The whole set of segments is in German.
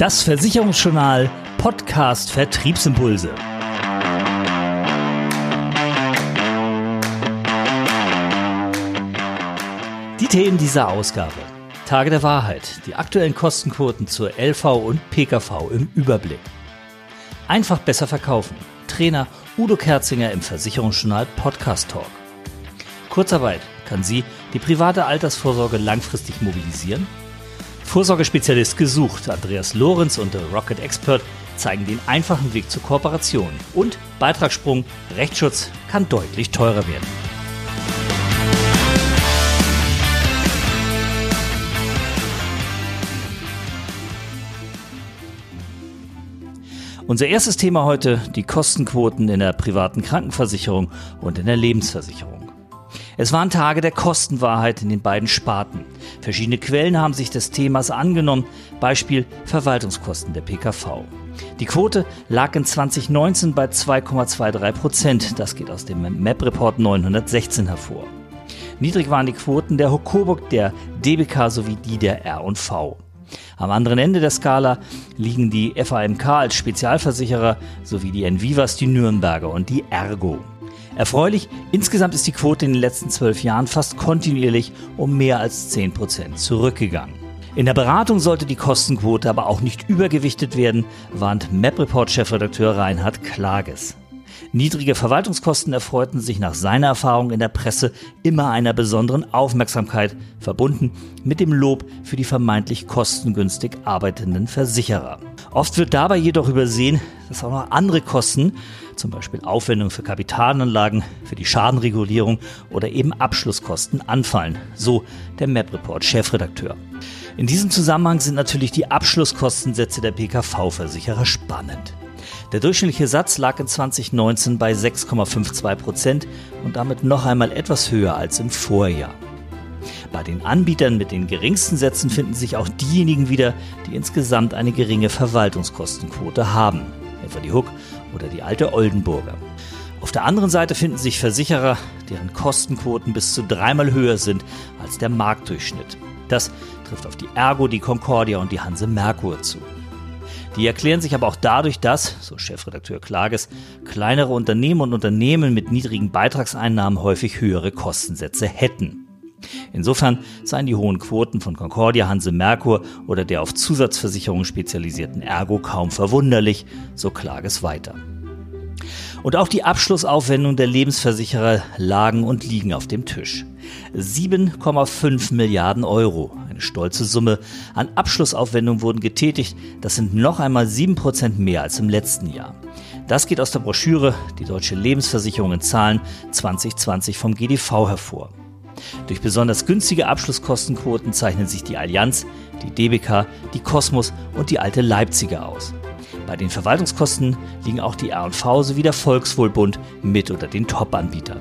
Das Versicherungsjournal Podcast Vertriebsimpulse. Die Themen dieser Ausgabe. Tage der Wahrheit, die aktuellen Kostenquoten zur LV und PKV im Überblick. Einfach besser verkaufen. Trainer Udo Kerzinger im Versicherungsjournal Podcast Talk. Kurzarbeit, kann Sie die private Altersvorsorge langfristig mobilisieren? Vorsorgespezialist gesucht. Andreas Lorenz und der Rocket Expert zeigen den einfachen Weg zur Kooperation. Und Beitragssprung, Rechtsschutz kann deutlich teurer werden. Unser erstes Thema heute, die Kostenquoten in der privaten Krankenversicherung und in der Lebensversicherung. Es waren Tage der Kostenwahrheit in den beiden Sparten. Verschiedene Quellen haben sich des Themas angenommen, Beispiel Verwaltungskosten der PKV. Die Quote lag in 2019 bei 2,23 Prozent. Das geht aus dem MAP-Report 916 hervor. Niedrig waren die Quoten der Hokoburg, der DBK sowie die der R&V. Am anderen Ende der Skala liegen die FAMK als Spezialversicherer sowie die Envivas, die Nürnberger und die Ergo. Erfreulich, insgesamt ist die Quote in den letzten zwölf Jahren fast kontinuierlich um mehr als 10 Prozent zurückgegangen. In der Beratung sollte die Kostenquote aber auch nicht übergewichtet werden, warnt MapReport-Chefredakteur Reinhard Klages. Niedrige Verwaltungskosten erfreuten sich nach seiner Erfahrung in der Presse immer einer besonderen Aufmerksamkeit, verbunden mit dem Lob für die vermeintlich kostengünstig arbeitenden Versicherer. Oft wird dabei jedoch übersehen, dass auch noch andere Kosten, zum Beispiel Aufwendungen für Kapitalanlagen, für die Schadenregulierung oder eben Abschlusskosten anfallen, so der MapReport-Chefredakteur. In diesem Zusammenhang sind natürlich die Abschlusskostensätze der PKV-Versicherer spannend. Der durchschnittliche Satz lag in 2019 bei 6,52 Prozent und damit noch einmal etwas höher als im Vorjahr. Bei den Anbietern mit den geringsten Sätzen finden sich auch diejenigen wieder, die insgesamt eine geringe Verwaltungskostenquote haben, etwa die Hook oder die alte Oldenburger. Auf der anderen Seite finden sich Versicherer, deren Kostenquoten bis zu dreimal höher sind als der Marktdurchschnitt. Das trifft auf die Ergo, die Concordia und die Hanse Merkur zu. Die erklären sich aber auch dadurch, dass, so Chefredakteur Klages, kleinere Unternehmen und Unternehmen mit niedrigen Beitragseinnahmen häufig höhere Kostensätze hätten. Insofern seien die hohen Quoten von Concordia, Hanse Merkur oder der auf Zusatzversicherungen spezialisierten Ergo kaum verwunderlich, so Klages weiter. Und auch die Abschlussaufwendungen der Lebensversicherer lagen und liegen auf dem Tisch. 7,5 Milliarden Euro, eine stolze Summe, an Abschlussaufwendungen wurden getätigt. Das sind noch einmal 7 Prozent mehr als im letzten Jahr. Das geht aus der Broschüre Die Deutsche Lebensversicherung in Zahlen 2020 vom GDV hervor. Durch besonders günstige Abschlusskostenquoten zeichnen sich die Allianz, die DBK, die Kosmos und die alte Leipziger aus. Bei den Verwaltungskosten liegen auch die R&V sowie der Volkswohlbund mit unter den Top-Anbietern.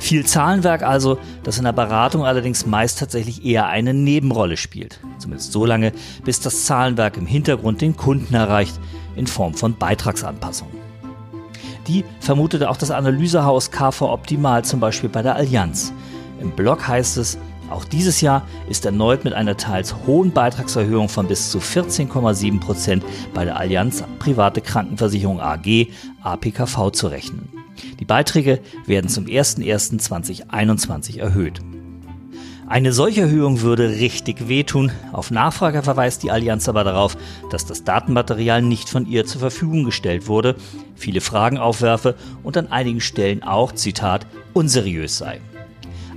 Viel Zahlenwerk also, das in der Beratung allerdings meist tatsächlich eher eine Nebenrolle spielt. Zumindest so lange, bis das Zahlenwerk im Hintergrund den Kunden erreicht, in Form von Beitragsanpassungen. Die vermutete auch das Analysehaus KV Optimal zum Beispiel bei der Allianz. Im Blog heißt es, auch dieses Jahr ist erneut mit einer teils hohen Beitragserhöhung von bis zu 14,7 Prozent bei der Allianz Private Krankenversicherung AG APKV zu rechnen. Die Beiträge werden zum 01.01.2021 erhöht. Eine solche Erhöhung würde richtig wehtun. Auf Nachfrage verweist die Allianz aber darauf, dass das Datenmaterial nicht von ihr zur Verfügung gestellt wurde, viele Fragen aufwerfe und an einigen Stellen auch, Zitat, unseriös sei.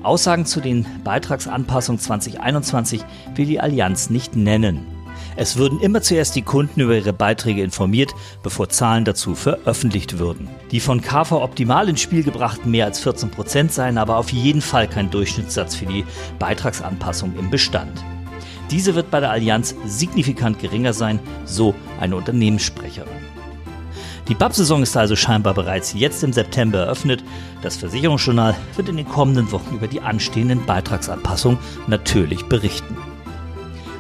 Aussagen zu den Beitragsanpassungen 2021 will die Allianz nicht nennen. Es würden immer zuerst die Kunden über ihre Beiträge informiert, bevor Zahlen dazu veröffentlicht würden. Die von KV Optimal ins Spiel gebrachten mehr als 14 Prozent seien aber auf jeden Fall kein Durchschnittssatz für die Beitragsanpassung im Bestand. Diese wird bei der Allianz signifikant geringer sein, so eine Unternehmenssprecherin. Die BAP-Saison ist also scheinbar bereits jetzt im September eröffnet. Das Versicherungsjournal wird in den kommenden Wochen über die anstehenden Beitragsanpassungen natürlich berichten.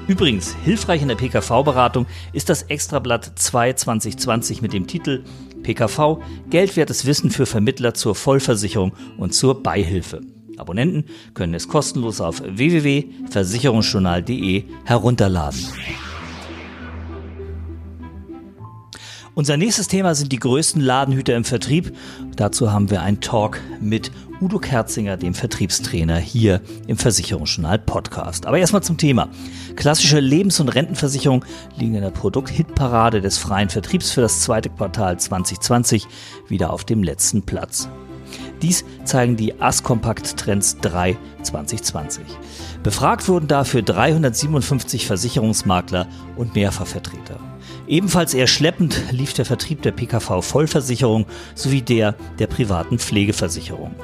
Übrigens, hilfreich in der PKV-Beratung ist das Extrablatt 2 2020 mit dem Titel PKV Geldwertes Wissen für Vermittler zur Vollversicherung und zur Beihilfe. Abonnenten können es kostenlos auf www.versicherungsjournal.de herunterladen. Unser nächstes Thema sind die größten Ladenhüter im Vertrieb. Dazu haben wir einen Talk mit Udo Kerzinger, dem Vertriebstrainer hier im Versicherungsjournal Podcast. Aber erstmal zum Thema. Klassische Lebens- und Rentenversicherung liegen in der Produkthitparade des freien Vertriebs für das zweite Quartal 2020 wieder auf dem letzten Platz. Dies zeigen die Askompakt Trends 3 2020. Befragt wurden dafür 357 Versicherungsmakler und Mehrfachvertreter. Ebenfalls eher schleppend lief der Vertrieb der PKV Vollversicherung sowie der der privaten Pflegeversicherung.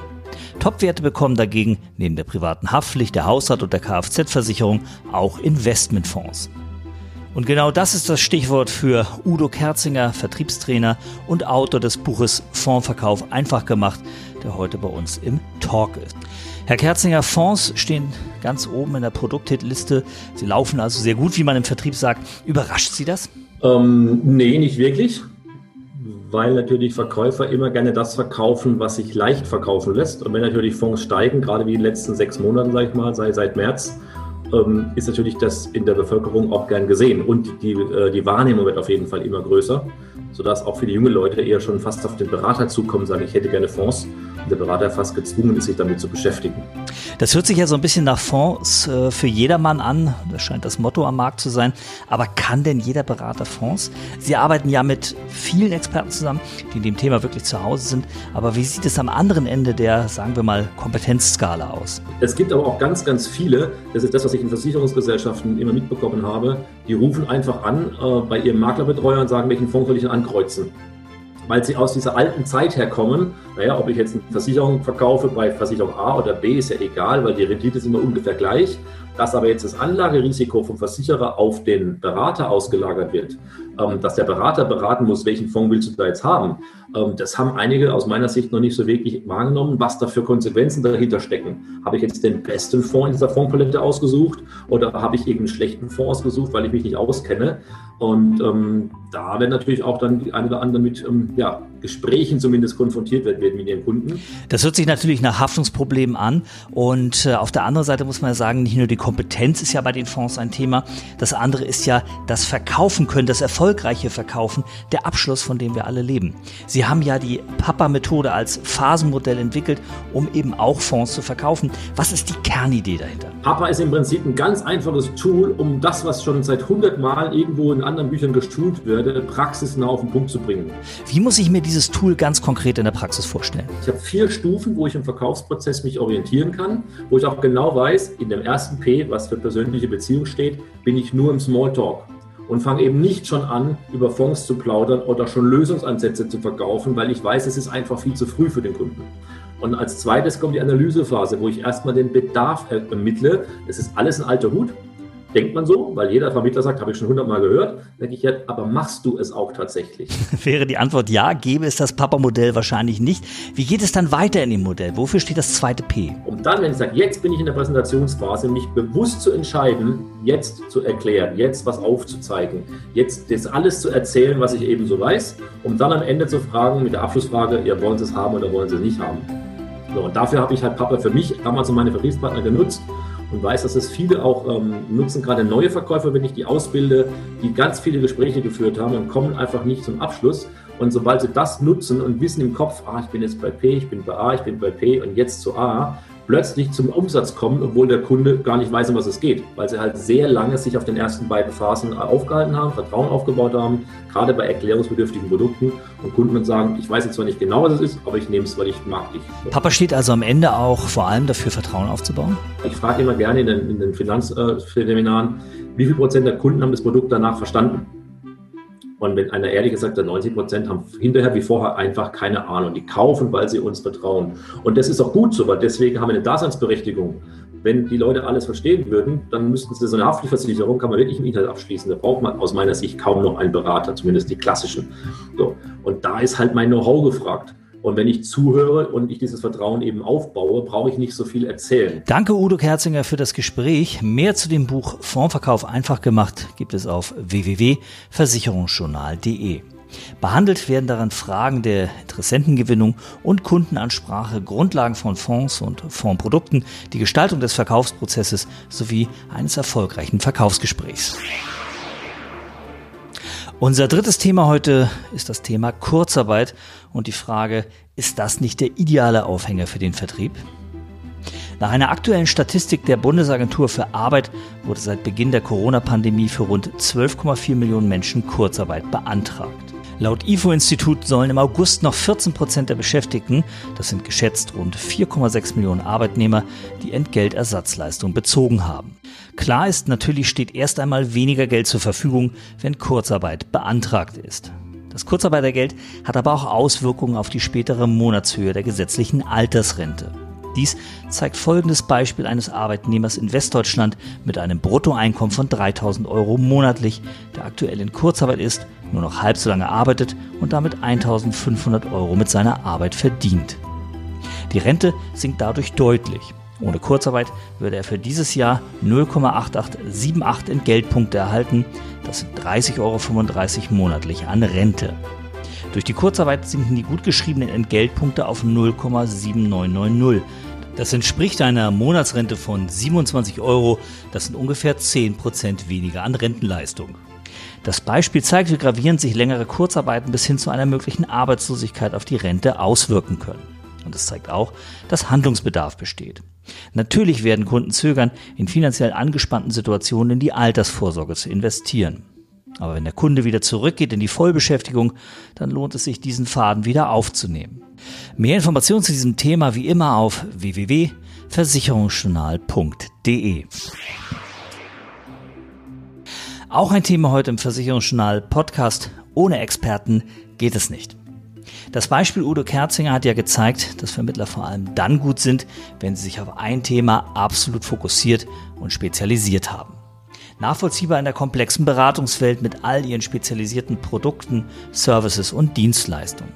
Topwerte bekommen dagegen neben der privaten Haftpflicht, der Hausrat und der Kfz-Versicherung auch Investmentfonds. Und genau das ist das Stichwort für Udo Kerzinger, Vertriebstrainer und Autor des Buches Fondsverkauf einfach gemacht, der heute bei uns im Talk ist. Herr Kerzinger, Fonds stehen ganz oben in der Produkthitliste. Sie laufen also sehr gut, wie man im Vertrieb sagt. Überrascht Sie das? Ähm, nee, nicht wirklich, weil natürlich Verkäufer immer gerne das verkaufen, was sich leicht verkaufen lässt. Und wenn natürlich Fonds steigen, gerade wie in den letzten sechs Monaten, sage ich mal, sei seit März, ähm, ist natürlich das in der Bevölkerung auch gern gesehen. Und die, äh, die Wahrnehmung wird auf jeden Fall immer größer, sodass auch viele junge Leute eher schon fast auf den Berater zukommen, sagen, ich hätte gerne Fonds der Berater fast gezwungen ist, sich damit zu beschäftigen. Das hört sich ja so ein bisschen nach Fonds äh, für jedermann an. Das scheint das Motto am Markt zu sein. Aber kann denn jeder Berater Fonds? Sie arbeiten ja mit vielen Experten zusammen, die in dem Thema wirklich zu Hause sind. Aber wie sieht es am anderen Ende der, sagen wir mal, Kompetenzskala aus? Es gibt aber auch ganz, ganz viele, das ist das, was ich in Versicherungsgesellschaften immer mitbekommen habe, die rufen einfach an äh, bei ihrem Maklerbetreuer und sagen, welchen Fonds soll ich denn ankreuzen? weil sie aus dieser alten Zeit herkommen. Naja, ob ich jetzt eine Versicherung verkaufe bei Versicherung A oder B, ist ja egal, weil die Rendite ist immer ungefähr gleich. Dass aber jetzt das Anlagerisiko vom Versicherer auf den Berater ausgelagert wird, ähm, dass der Berater beraten muss, welchen Fonds willst du da jetzt haben, ähm, das haben einige aus meiner Sicht noch nicht so wirklich wahrgenommen, was da für Konsequenzen dahinter stecken. Habe ich jetzt den besten Fonds in dieser Fondspalette ausgesucht oder habe ich irgendeinen schlechten Fonds ausgesucht, weil ich mich nicht auskenne? Und ähm, da werden natürlich auch dann die ein oder anderen mit ähm, ja, Gesprächen zumindest konfrontiert werden mit ihren Kunden. Das hört sich natürlich nach Haftungsproblemen an. Und äh, auf der anderen Seite muss man ja sagen, nicht nur die Kompetenz ist ja bei den Fonds ein Thema. Das andere ist ja das Verkaufen können, das erfolgreiche Verkaufen, der Abschluss, von dem wir alle leben. Sie haben ja die Papa-Methode als Phasenmodell entwickelt, um eben auch Fonds zu verkaufen. Was ist die Kernidee dahinter? Papa ist im Prinzip ein ganz einfaches Tool, um das, was schon seit 100 Mal irgendwo in anderen Büchern geschult wird, praxisnah auf den Punkt zu bringen. Wie muss ich mir dieses Tool ganz konkret in der Praxis vorstellen? Ich habe vier Stufen, wo ich im Verkaufsprozess mich orientieren kann, wo ich auch genau weiß, in dem ersten P, was für persönliche Beziehung steht, bin ich nur im Smalltalk und fange eben nicht schon an, über Fonds zu plaudern oder schon Lösungsansätze zu verkaufen, weil ich weiß, es ist einfach viel zu früh für den Kunden. Und als zweites kommt die Analysephase, wo ich erstmal den Bedarf ermittle. Es ist alles ein alter Hut denkt man so, weil jeder Vermittler sagt, habe ich schon hundertmal gehört. Denke ich ja, aber machst du es auch tatsächlich? Wäre die Antwort ja, gäbe es das Papa-Modell wahrscheinlich nicht. Wie geht es dann weiter in dem Modell? Wofür steht das zweite P? Um dann, wenn ich sage, jetzt bin ich in der Präsentationsphase, mich bewusst zu entscheiden, jetzt zu erklären, jetzt was aufzuzeigen, jetzt das alles zu erzählen, was ich eben so weiß, um dann am Ende zu fragen mit der Abschlussfrage, ja, wollen Sie es haben oder wollen Sie es nicht haben? So, und dafür habe ich halt Papa für mich damals und meine Vertriebspartner genutzt und weiß, dass es viele auch ähm, nutzen, gerade neue Verkäufer, wenn ich die ausbilde, die ganz viele Gespräche geführt haben und kommen einfach nicht zum Abschluss. Und sobald sie das nutzen und wissen im Kopf, ah, ich bin jetzt bei P, ich bin bei A, ich bin bei P und jetzt zu A, plötzlich zum Umsatz kommen, obwohl der Kunde gar nicht weiß, um was es geht, weil sie halt sehr lange sich auf den ersten beiden Phasen aufgehalten haben, Vertrauen aufgebaut haben, gerade bei erklärungsbedürftigen Produkten und Kunden dann sagen, ich weiß jetzt zwar nicht genau, was es ist, aber ich nehme es, weil ich mag dich. Papa steht also am Ende auch vor allem dafür, Vertrauen aufzubauen? Ich frage immer gerne in den, in den Finanzseminaren, wie viel Prozent der Kunden haben das Produkt danach verstanden? Und wenn einer ehrlich gesagt hat, 90 Prozent haben hinterher wie vorher einfach keine Ahnung. Die kaufen, weil sie uns vertrauen. Und das ist auch gut so, weil deswegen haben wir eine Daseinsberechtigung. Wenn die Leute alles verstehen würden, dann müssten sie so eine Haftpflichtversicherung, kann man wirklich im Internet abschließen. Da braucht man aus meiner Sicht kaum noch einen Berater, zumindest die klassischen. So. Und da ist halt mein Know-how gefragt. Und wenn ich zuhöre und ich dieses Vertrauen eben aufbaue, brauche ich nicht so viel erzählen. Danke Udo Kerzinger für das Gespräch. Mehr zu dem Buch Fondsverkauf einfach gemacht gibt es auf www.versicherungsjournal.de. Behandelt werden darin Fragen der Interessentengewinnung und Kundenansprache, Grundlagen von Fonds und Fondsprodukten, die Gestaltung des Verkaufsprozesses sowie eines erfolgreichen Verkaufsgesprächs. Unser drittes Thema heute ist das Thema Kurzarbeit und die Frage, ist das nicht der ideale Aufhänger für den Vertrieb? Nach einer aktuellen Statistik der Bundesagentur für Arbeit wurde seit Beginn der Corona-Pandemie für rund 12,4 Millionen Menschen Kurzarbeit beantragt. Laut IFO-Institut sollen im August noch 14 Prozent der Beschäftigten, das sind geschätzt rund 4,6 Millionen Arbeitnehmer, die Entgeltersatzleistung bezogen haben. Klar ist, natürlich steht erst einmal weniger Geld zur Verfügung, wenn Kurzarbeit beantragt ist. Das Kurzarbeitergeld hat aber auch Auswirkungen auf die spätere Monatshöhe der gesetzlichen Altersrente. Dies zeigt folgendes Beispiel eines Arbeitnehmers in Westdeutschland mit einem Bruttoeinkommen von 3000 Euro monatlich, der aktuell in Kurzarbeit ist, nur noch halb so lange arbeitet und damit 1500 Euro mit seiner Arbeit verdient. Die Rente sinkt dadurch deutlich. Ohne Kurzarbeit würde er für dieses Jahr 0,8878 Entgeltpunkte erhalten. Das sind 30,35 Euro monatlich an Rente. Durch die Kurzarbeit sinken die gut geschriebenen Entgeltpunkte auf 0,7990. Das entspricht einer Monatsrente von 27 Euro. Das sind ungefähr 10% weniger an Rentenleistung. Das Beispiel zeigt, wie gravierend sich längere Kurzarbeiten bis hin zu einer möglichen Arbeitslosigkeit auf die Rente auswirken können. Und es zeigt auch, dass Handlungsbedarf besteht. Natürlich werden Kunden zögern, in finanziell angespannten Situationen in die Altersvorsorge zu investieren. Aber wenn der Kunde wieder zurückgeht in die Vollbeschäftigung, dann lohnt es sich, diesen Faden wieder aufzunehmen. Mehr Informationen zu diesem Thema wie immer auf www.versicherungsjournal.de. Auch ein Thema heute im Versicherungsjournal Podcast. Ohne Experten geht es nicht. Das Beispiel Udo Kerzinger hat ja gezeigt, dass Vermittler vor allem dann gut sind, wenn sie sich auf ein Thema absolut fokussiert und spezialisiert haben nachvollziehbar in der komplexen Beratungswelt mit all ihren spezialisierten Produkten, Services und Dienstleistungen.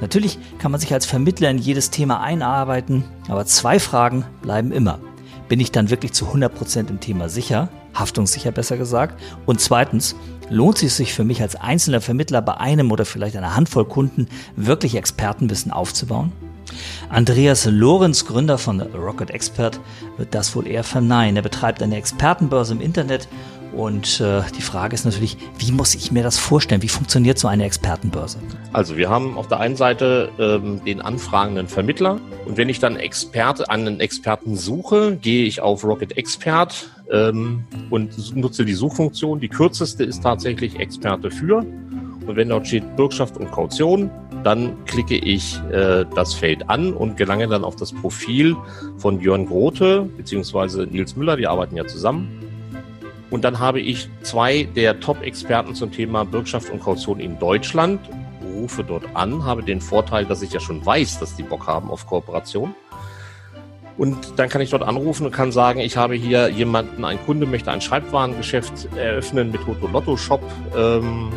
Natürlich kann man sich als Vermittler in jedes Thema einarbeiten, aber zwei Fragen bleiben immer. Bin ich dann wirklich zu 100% im Thema sicher, haftungssicher besser gesagt? Und zweitens, lohnt es sich für mich als einzelner Vermittler bei einem oder vielleicht einer Handvoll Kunden wirklich Expertenwissen aufzubauen? Andreas Lorenz, Gründer von Rocket Expert, wird das wohl eher verneinen. Er betreibt eine Expertenbörse im Internet und äh, die Frage ist natürlich, wie muss ich mir das vorstellen? Wie funktioniert so eine Expertenbörse? Also wir haben auf der einen Seite ähm, den anfragenden Vermittler und wenn ich dann Experte, einen Experten suche, gehe ich auf Rocket Expert ähm, und nutze die Suchfunktion. Die kürzeste ist tatsächlich Experte für. Und wenn dort steht Bürgschaft und Kaution, dann klicke ich äh, das Feld an und gelange dann auf das Profil von Jörn Grote bzw. Nils Müller, die arbeiten ja zusammen. Und dann habe ich zwei der Top-Experten zum Thema Bürgschaft und Kaution in Deutschland, rufe dort an, habe den Vorteil, dass ich ja schon weiß, dass die Bock haben auf Kooperation. Und dann kann ich dort anrufen und kann sagen, ich habe hier jemanden, ein Kunde möchte ein Schreibwarengeschäft eröffnen mit Toto Lotto Shop. Ähm,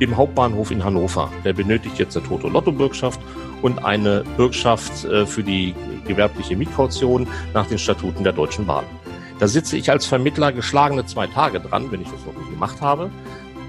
im Hauptbahnhof in Hannover. Der benötigt jetzt eine Toto-Lotto-Bürgschaft und eine Bürgschaft äh, für die gewerbliche Mietkaution nach den Statuten der Deutschen Bahn. Da sitze ich als Vermittler geschlagene zwei Tage dran, wenn ich das noch nicht gemacht habe,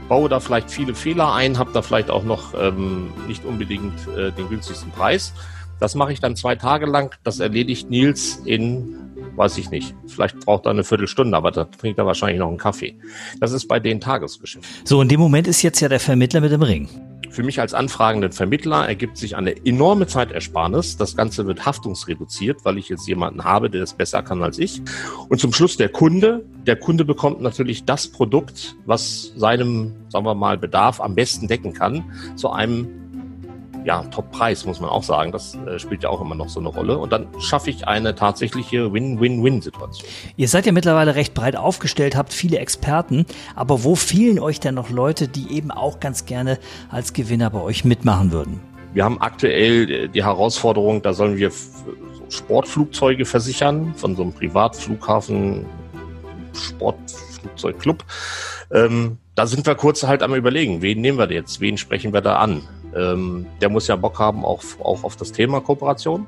baue da vielleicht viele Fehler ein, habe da vielleicht auch noch ähm, nicht unbedingt äh, den günstigsten Preis. Das mache ich dann zwei Tage lang. Das erledigt Nils in weiß ich nicht. Vielleicht braucht er eine Viertelstunde, aber da trinkt er wahrscheinlich noch einen Kaffee. Das ist bei den Tagesgeschäft. So, in dem Moment ist jetzt ja der Vermittler mit dem Ring. Für mich als anfragenden Vermittler ergibt sich eine enorme Zeitersparnis. Das Ganze wird haftungsreduziert, weil ich jetzt jemanden habe, der es besser kann als ich. Und zum Schluss der Kunde. Der Kunde bekommt natürlich das Produkt, was seinem, sagen wir mal, Bedarf am besten decken kann, zu einem ja, Top-Preis, muss man auch sagen. Das äh, spielt ja auch immer noch so eine Rolle. Und dann schaffe ich eine tatsächliche Win-Win-Win-Situation. Ihr seid ja mittlerweile recht breit aufgestellt, habt viele Experten. Aber wo fehlen euch denn noch Leute, die eben auch ganz gerne als Gewinner bei euch mitmachen würden? Wir haben aktuell äh, die Herausforderung, da sollen wir Sportflugzeuge versichern von so einem Privatflughafen, Sportflugzeugclub. Ähm, da sind wir kurz halt am überlegen, wen nehmen wir jetzt, wen sprechen wir da an? Ähm, der muss ja Bock haben auch, auch auf das Thema Kooperation.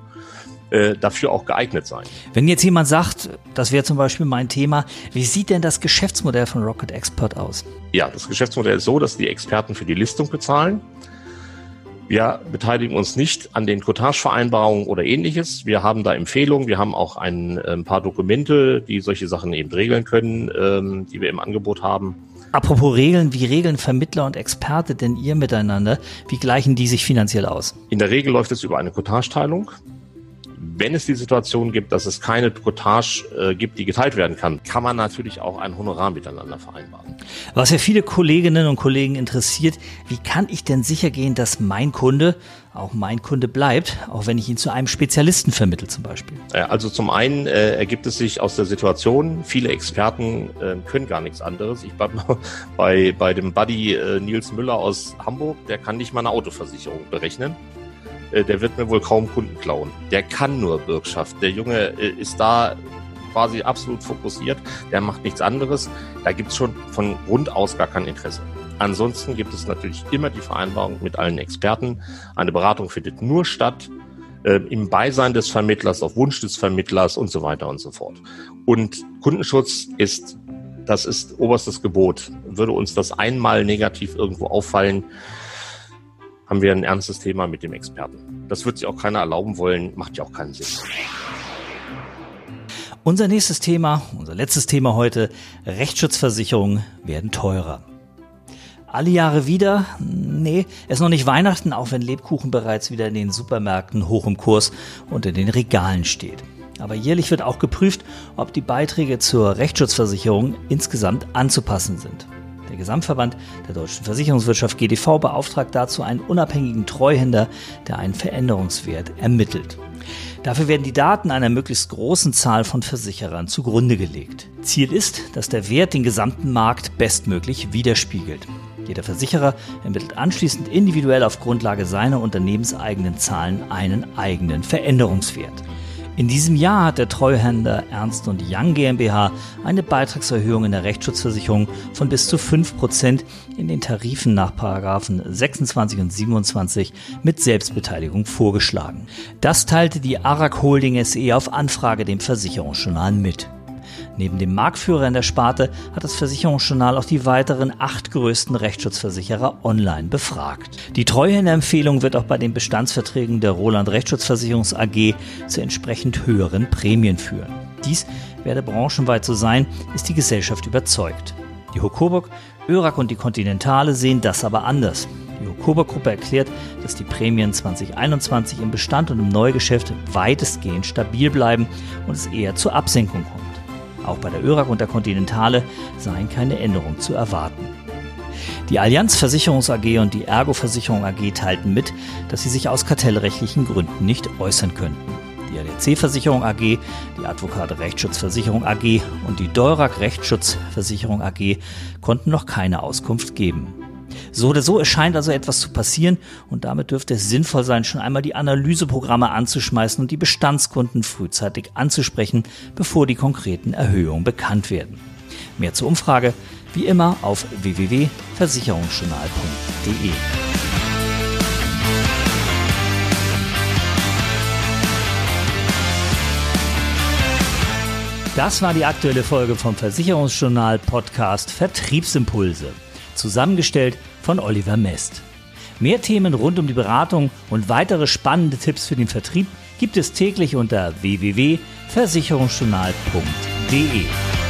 Äh, dafür auch geeignet sein. Wenn jetzt jemand sagt, das wäre zum Beispiel mein Thema, wie sieht denn das Geschäftsmodell von Rocket Expert aus? Ja, das Geschäftsmodell ist so, dass die Experten für die Listung bezahlen. Wir beteiligen uns nicht an den Cottage-Vereinbarungen oder ähnliches. Wir haben da Empfehlungen. Wir haben auch ein, ein, paar Dokumente, die solche Sachen eben regeln können, ähm, die wir im Angebot haben. Apropos Regeln, wie regeln Vermittler und Experte denn ihr miteinander? Wie gleichen die sich finanziell aus? In der Regel läuft es über eine Cottage-Teilung. Wenn es die Situation gibt, dass es keine Cottage äh, gibt, die geteilt werden kann, kann man natürlich auch ein Honorar miteinander vereinbaren. Was ja viele Kolleginnen und Kollegen interessiert, wie kann ich denn sicher gehen, dass mein Kunde auch mein Kunde bleibt, auch wenn ich ihn zu einem Spezialisten vermittle zum Beispiel? Also zum einen äh, ergibt es sich aus der Situation, viele Experten äh, können gar nichts anderes. Ich bleibe mal bei, bei dem Buddy äh, Nils Müller aus Hamburg, der kann nicht mal eine Autoversicherung berechnen. Äh, der wird mir wohl kaum Kunden klauen. Der kann nur Bürgschaft. Der Junge äh, ist da quasi absolut fokussiert. Der macht nichts anderes. Da gibt's schon von Grund aus gar kein Interesse. Ansonsten gibt es natürlich immer die Vereinbarung mit allen Experten. Eine Beratung findet nur statt äh, im Beisein des Vermittlers, auf Wunsch des Vermittlers und so weiter und so fort. Und Kundenschutz ist, das ist oberstes Gebot. Würde uns das einmal negativ irgendwo auffallen, haben wir ein ernstes Thema mit dem Experten. Das wird sich auch keiner erlauben wollen, macht ja auch keinen Sinn. Unser nächstes Thema, unser letztes Thema heute, Rechtsschutzversicherungen werden teurer. Alle Jahre wieder? Nee, es ist noch nicht Weihnachten, auch wenn Lebkuchen bereits wieder in den Supermärkten hoch im Kurs und in den Regalen steht. Aber jährlich wird auch geprüft, ob die Beiträge zur Rechtsschutzversicherung insgesamt anzupassen sind. Gesamtverband der deutschen Versicherungswirtschaft GDV beauftragt dazu einen unabhängigen Treuhänder, der einen Veränderungswert ermittelt. Dafür werden die Daten einer möglichst großen Zahl von Versicherern zugrunde gelegt. Ziel ist, dass der Wert den gesamten Markt bestmöglich widerspiegelt. Jeder Versicherer ermittelt anschließend individuell auf Grundlage seiner unternehmenseigenen Zahlen einen eigenen Veränderungswert. In diesem Jahr hat der Treuhänder Ernst Young GmbH eine Beitragserhöhung in der Rechtsschutzversicherung von bis zu 5% in den Tarifen nach Paragraphen 26 und 27 mit Selbstbeteiligung vorgeschlagen. Das teilte die Arak Holding SE auf Anfrage dem Versicherungsjournal mit. Neben dem Marktführer in der Sparte hat das Versicherungsjournal auch die weiteren acht größten Rechtsschutzversicherer online befragt. Die Treuhänderempfehlung wird auch bei den Bestandsverträgen der Roland Rechtsschutzversicherungs AG zu entsprechend höheren Prämien führen. Dies werde branchenweit so sein, ist die Gesellschaft überzeugt. Die Hokoburg, Örak und die Continentale sehen das aber anders. Die Hokoburg-Gruppe erklärt, dass die Prämien 2021 im Bestand und im Neugeschäft weitestgehend stabil bleiben und es eher zur Absenkung kommt. Auch bei der ÖRAG und der Continentale seien keine Änderungen zu erwarten. Die Allianz Versicherungs AG und die Ergo Versicherung AG teilten mit, dass sie sich aus kartellrechtlichen Gründen nicht äußern könnten. Die ADC Versicherung AG, die Advokate Rechtsschutzversicherung AG und die Deurag Rechtsschutzversicherung AG konnten noch keine Auskunft geben. So oder so, es scheint also etwas zu passieren und damit dürfte es sinnvoll sein, schon einmal die Analyseprogramme anzuschmeißen und die Bestandskunden frühzeitig anzusprechen, bevor die konkreten Erhöhungen bekannt werden. Mehr zur Umfrage wie immer auf www.versicherungsjournal.de. Das war die aktuelle Folge vom Versicherungsjournal Podcast Vertriebsimpulse zusammengestellt von Oliver Mest. Mehr Themen rund um die Beratung und weitere spannende Tipps für den Vertrieb gibt es täglich unter www.versicherungsjournal.de.